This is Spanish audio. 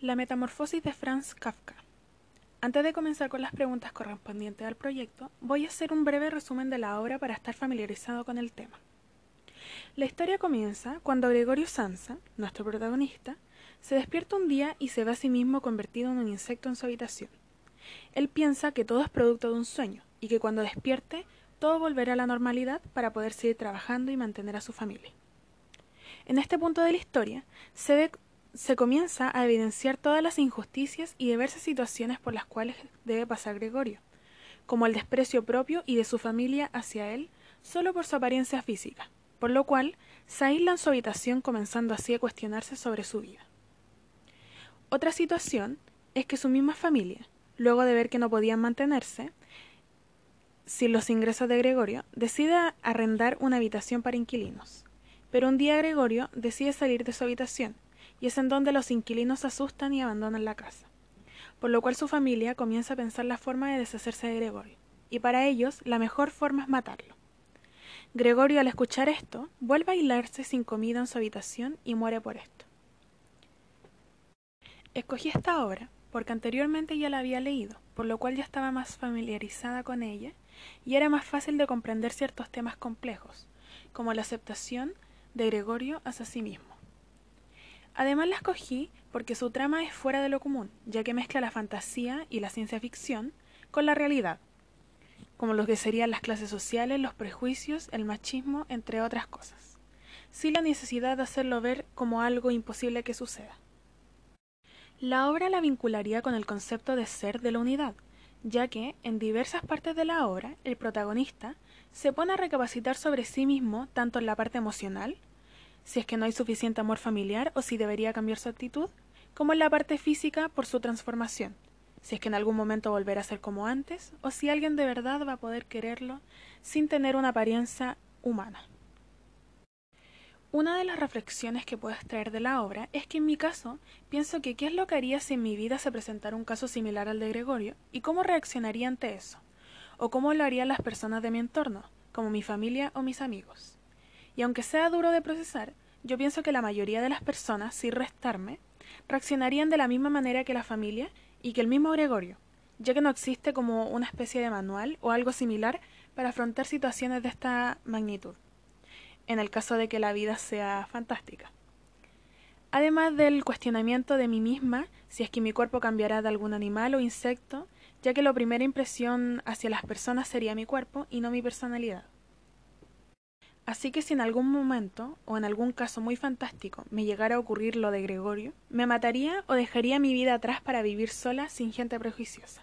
La metamorfosis de Franz Kafka. Antes de comenzar con las preguntas correspondientes al proyecto, voy a hacer un breve resumen de la obra para estar familiarizado con el tema. La historia comienza cuando Gregorio Sansa, nuestro protagonista, se despierta un día y se ve a sí mismo convertido en un insecto en su habitación. Él piensa que todo es producto de un sueño y que cuando despierte todo volverá a la normalidad para poder seguir trabajando y mantener a su familia. En este punto de la historia se ve se comienza a evidenciar todas las injusticias y diversas situaciones por las cuales debe pasar Gregorio, como el desprecio propio y de su familia hacia él solo por su apariencia física, por lo cual se aísla en su habitación comenzando así a cuestionarse sobre su vida. Otra situación es que su misma familia, luego de ver que no podían mantenerse sin los ingresos de Gregorio, decide arrendar una habitación para inquilinos. Pero un día Gregorio decide salir de su habitación y es en donde los inquilinos se asustan y abandonan la casa, por lo cual su familia comienza a pensar la forma de deshacerse de Gregorio, y para ellos la mejor forma es matarlo. Gregorio al escuchar esto, vuelve a aislarse sin comida en su habitación y muere por esto. Escogí esta obra porque anteriormente ya la había leído, por lo cual ya estaba más familiarizada con ella y era más fácil de comprender ciertos temas complejos, como la aceptación de Gregorio hacia sí mismo. Además la escogí porque su trama es fuera de lo común, ya que mezcla la fantasía y la ciencia ficción con la realidad, como lo que serían las clases sociales, los prejuicios, el machismo, entre otras cosas, sin la necesidad de hacerlo ver como algo imposible que suceda. La obra la vincularía con el concepto de ser de la unidad, ya que en diversas partes de la obra el protagonista se pone a recapacitar sobre sí mismo tanto en la parte emocional, si es que no hay suficiente amor familiar o si debería cambiar su actitud, como en la parte física por su transformación, si es que en algún momento volverá a ser como antes o si alguien de verdad va a poder quererlo sin tener una apariencia humana. Una de las reflexiones que puedo extraer de la obra es que en mi caso pienso que qué es lo que haría si en mi vida se presentara un caso similar al de Gregorio y cómo reaccionaría ante eso, o cómo lo harían las personas de mi entorno, como mi familia o mis amigos. Y aunque sea duro de procesar, yo pienso que la mayoría de las personas, sin restarme, reaccionarían de la misma manera que la familia y que el mismo Gregorio, ya que no existe como una especie de manual o algo similar para afrontar situaciones de esta magnitud, en el caso de que la vida sea fantástica. Además del cuestionamiento de mí misma, si es que mi cuerpo cambiará de algún animal o insecto, ya que la primera impresión hacia las personas sería mi cuerpo y no mi personalidad. Así que si en algún momento, o en algún caso muy fantástico, me llegara a ocurrir lo de Gregorio, me mataría o dejaría mi vida atrás para vivir sola sin gente prejuiciosa.